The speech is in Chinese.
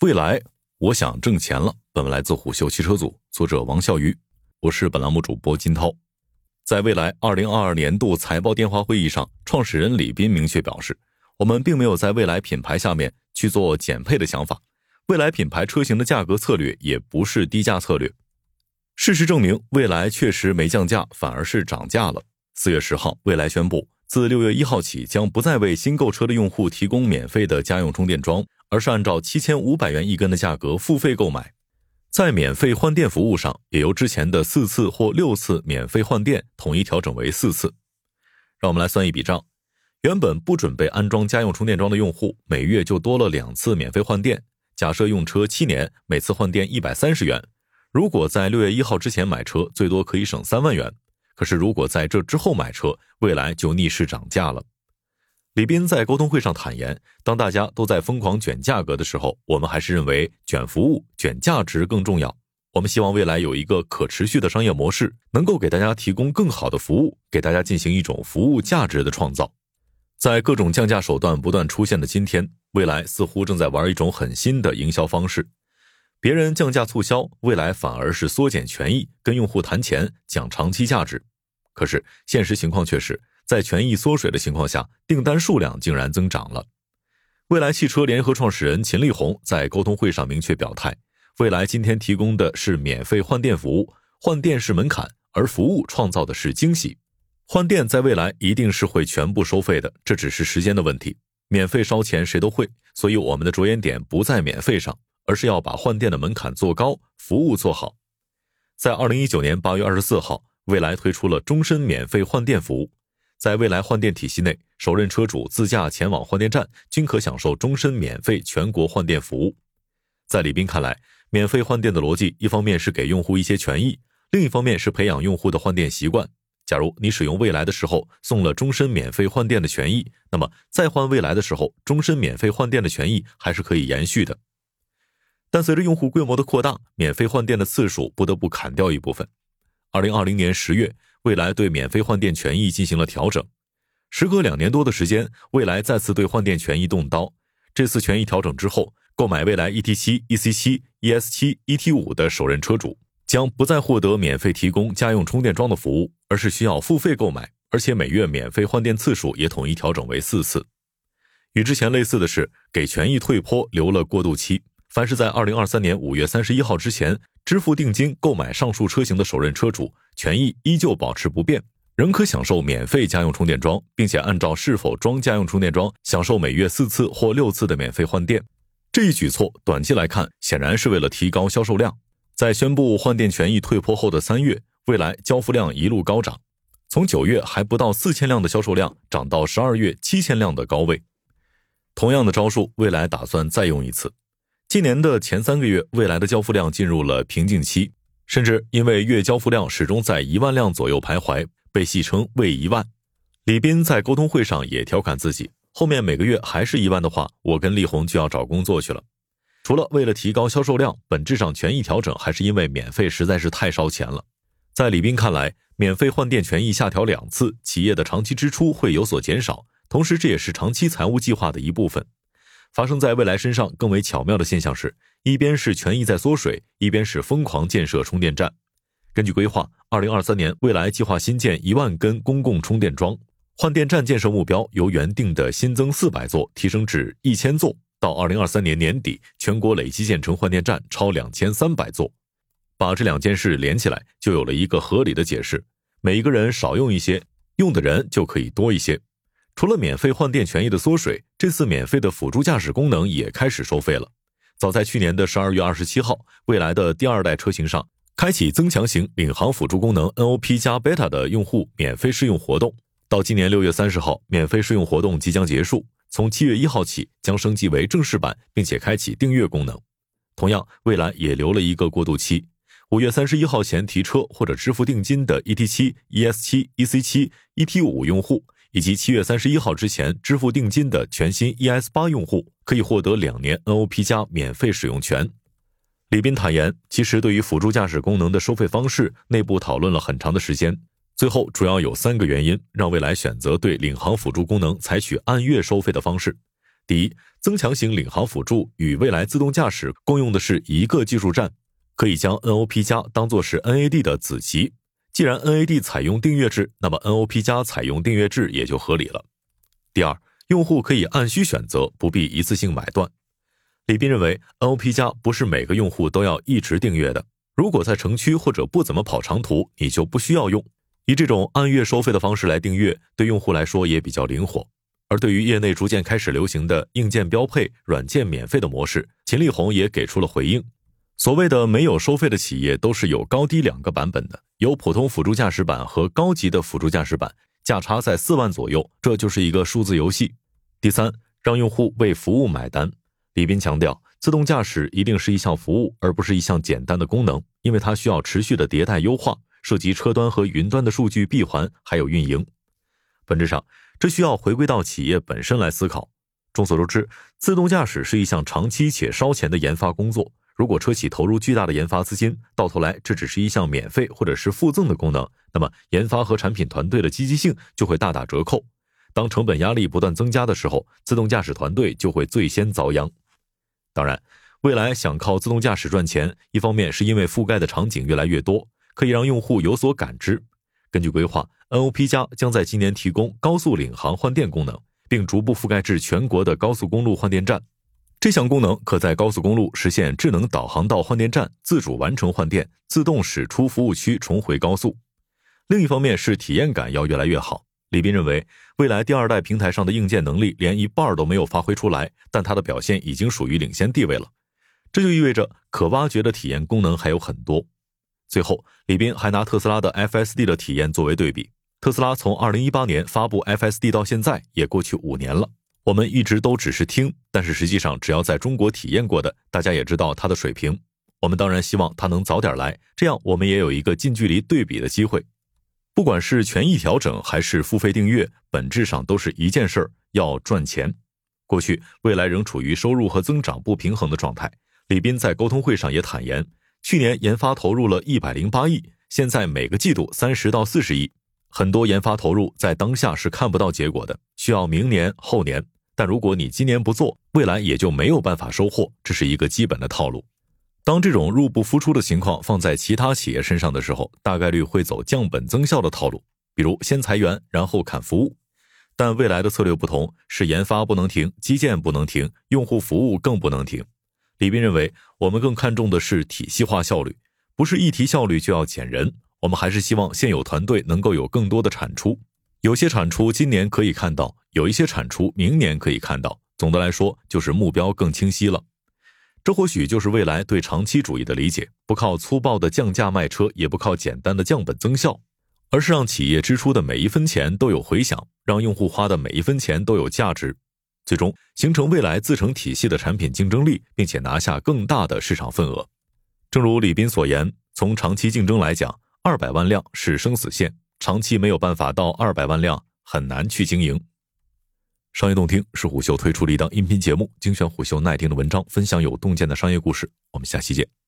未来，我想挣钱了。本文来自虎嗅汽车组，作者王笑鱼，我是本栏目主播金涛。在未来二零二二年度财报电话会议上，创始人李斌明确表示，我们并没有在未来品牌下面去做减配的想法，未来品牌车型的价格策略也不是低价策略。事实证明，未来确实没降价，反而是涨价了。四月十号，未来宣布，自六月一号起，将不再为新购车的用户提供免费的家用充电桩。而是按照七千五百元一根的价格付费购买，在免费换电服务上，也由之前的四次或六次免费换电统一调整为四次。让我们来算一笔账：原本不准备安装家用充电桩的用户，每月就多了两次免费换电。假设用车七年，每次换电一百三十元。如果在六月一号之前买车，最多可以省三万元。可是如果在这之后买车，未来就逆势涨价了。李斌在沟通会上坦言，当大家都在疯狂卷价格的时候，我们还是认为卷服务、卷价值更重要。我们希望未来有一个可持续的商业模式，能够给大家提供更好的服务，给大家进行一种服务价值的创造。在各种降价手段不断出现的今天，未来似乎正在玩一种很新的营销方式。别人降价促销，未来反而是缩减权益，跟用户谈钱，讲长期价值。可是现实情况却是。在权益缩水的情况下，订单数量竟然增长了。蔚来汽车联合创始人秦力红在沟通会上明确表态：，蔚来今天提供的是免费换电服务，换电是门槛，而服务创造的是惊喜。换电在未来一定是会全部收费的，这只是时间的问题。免费烧钱谁都会，所以我们的着眼点不在免费上，而是要把换电的门槛做高，服务做好。在二零一九年八月二十四号，蔚来推出了终身免费换电服务。在未来换电体系内，首任车主自驾前往换电站均可享受终身免费全国换电服务。在李斌看来，免费换电的逻辑，一方面是给用户一些权益，另一方面是培养用户的换电习惯。假如你使用未来的时候送了终身免费换电的权益，那么再换未来的时候，终身免费换电的权益还是可以延续的。但随着用户规模的扩大，免费换电的次数不得不砍掉一部分。二零二零年十月。未来对免费换电权益进行了调整，时隔两年多的时间，未来再次对换电权益动刀。这次权益调整之后，购买未来 ET 七、EC 七、ES 七、ET 五的首任车主将不再获得免费提供家用充电桩的服务，而是需要付费购买，而且每月免费换电次数也统一调整为四次。与之前类似的是，给权益退坡留了过渡期，凡是在二零二三年五月三十一号之前。支付定金购买上述车型的首任车主权益依旧保持不变，仍可享受免费家用充电桩，并且按照是否装家用充电桩享受每月四次或六次的免费换电。这一举措短期来看显然是为了提高销售量。在宣布换电权益退坡后的三月，未来交付量一路高涨，从九月还不到四千辆的销售量涨到十二月七千辆的高位。同样的招数，未来打算再用一次。今年的前三个月，未来的交付量进入了瓶颈期，甚至因为月交付量始终在一万辆左右徘徊，被戏称“未一万”。李斌在沟通会上也调侃自己，后面每个月还是一万的话，我跟力宏就要找工作去了。除了为了提高销售量，本质上权益调整还是因为免费实在是太烧钱了。在李斌看来，免费换电权益下调两次，企业的长期支出会有所减少，同时这也是长期财务计划的一部分。发生在未来身上更为巧妙的现象是，一边是权益在缩水，一边是疯狂建设充电站。根据规划，二零二三年未来计划新建一万根公共充电桩，换电站建设目标由原定的新增四百座提升至一千座。到二零二三年年底，全国累计建成换电站超两千三百座。把这两件事连起来，就有了一个合理的解释：每一个人少用一些，用的人就可以多一些。除了免费换电权益的缩水，这次免费的辅助驾驶功能也开始收费了。早在去年的十二月二十七号，未来的第二代车型上开启增强型领航辅助功能 NOP 加 Beta 的用户免费试用活动，到今年六月三十号，免费试用活动即将结束。从七月一号起将升级为正式版，并且开启订阅功能。同样，未来也留了一个过渡期，五月三十一号前提车或者支付定金的 ET 七、ES 七、EC 七、ET 五用户。以及七月三十一号之前支付定金的全新 ES 八用户，可以获得两年 NOP 加免费使用权。李斌坦言，其实对于辅助驾驶功能的收费方式，内部讨论了很长的时间，最后主要有三个原因让未来选择对领航辅助功能采取按月收费的方式。第一，增强型领航辅助与未来自动驾驶共用的是一个技术栈，可以将 NOP 加当做是 NAD 的子集。既然 NAD 采用订阅制，那么 NOP 加采用订阅制也就合理了。第二，用户可以按需选择，不必一次性买断。李斌认为，NOP 加不是每个用户都要一直订阅的。如果在城区或者不怎么跑长途，你就不需要用。以这种按月收费的方式来订阅，对用户来说也比较灵活。而对于业内逐渐开始流行的硬件标配、软件免费的模式，秦力红也给出了回应。所谓的没有收费的企业，都是有高低两个版本的，有普通辅助驾驶版和高级的辅助驾驶版，价差在四万左右，这就是一个数字游戏。第三，让用户为服务买单。李斌强调，自动驾驶一定是一项服务，而不是一项简单的功能，因为它需要持续的迭代优化，涉及车端和云端的数据闭环，还有运营。本质上，这需要回归到企业本身来思考。众所周知，自动驾驶是一项长期且烧钱的研发工作。如果车企投入巨大的研发资金，到头来这只是一项免费或者是附赠的功能，那么研发和产品团队的积极性就会大打折扣。当成本压力不断增加的时候，自动驾驶团队就会最先遭殃。当然，未来想靠自动驾驶赚钱，一方面是因为覆盖的场景越来越多，可以让用户有所感知。根据规划，NOP 加将在今年提供高速领航换电功能，并逐步覆盖至全国的高速公路换电站。这项功能可在高速公路实现智能导航到换电站，自主完成换电，自动驶出服务区，重回高速。另一方面是体验感要越来越好。李斌认为，未来第二代平台上的硬件能力连一半都没有发挥出来，但它的表现已经属于领先地位了。这就意味着可挖掘的体验功能还有很多。最后，李斌还拿特斯拉的 FSD 的体验作为对比。特斯拉从2018年发布 FSD 到现在也过去五年了，我们一直都只是听，但是实际上只要在中国体验过的，大家也知道它的水平。我们当然希望它能早点来，这样我们也有一个近距离对比的机会。不管是权益调整还是付费订阅，本质上都是一件事儿，要赚钱。过去、未来仍处于收入和增长不平衡的状态。李斌在沟通会上也坦言，去年研发投入了一百零八亿，现在每个季度三十到四十亿。很多研发投入在当下是看不到结果的，需要明年、后年。但如果你今年不做，未来也就没有办法收获，这是一个基本的套路。当这种入不敷出的情况放在其他企业身上的时候，大概率会走降本增效的套路，比如先裁员，然后砍服务。但未来的策略不同，是研发不能停，基建不能停，用户服务更不能停。李斌认为，我们更看重的是体系化效率，不是一提效率就要减人。我们还是希望现有团队能够有更多的产出。有些产出今年可以看到，有一些产出明年可以看到。总的来说，就是目标更清晰了。这或许就是未来对长期主义的理解，不靠粗暴的降价卖车，也不靠简单的降本增效，而是让企业支出的每一分钱都有回响，让用户花的每一分钱都有价值，最终形成未来自成体系的产品竞争力，并且拿下更大的市场份额。正如李斌所言，从长期竞争来讲，二百万辆是生死线，长期没有办法到二百万辆，很难去经营。商业洞听是虎嗅推出的一档音频节目，精选虎嗅耐听的文章，分享有洞见的商业故事。我们下期见。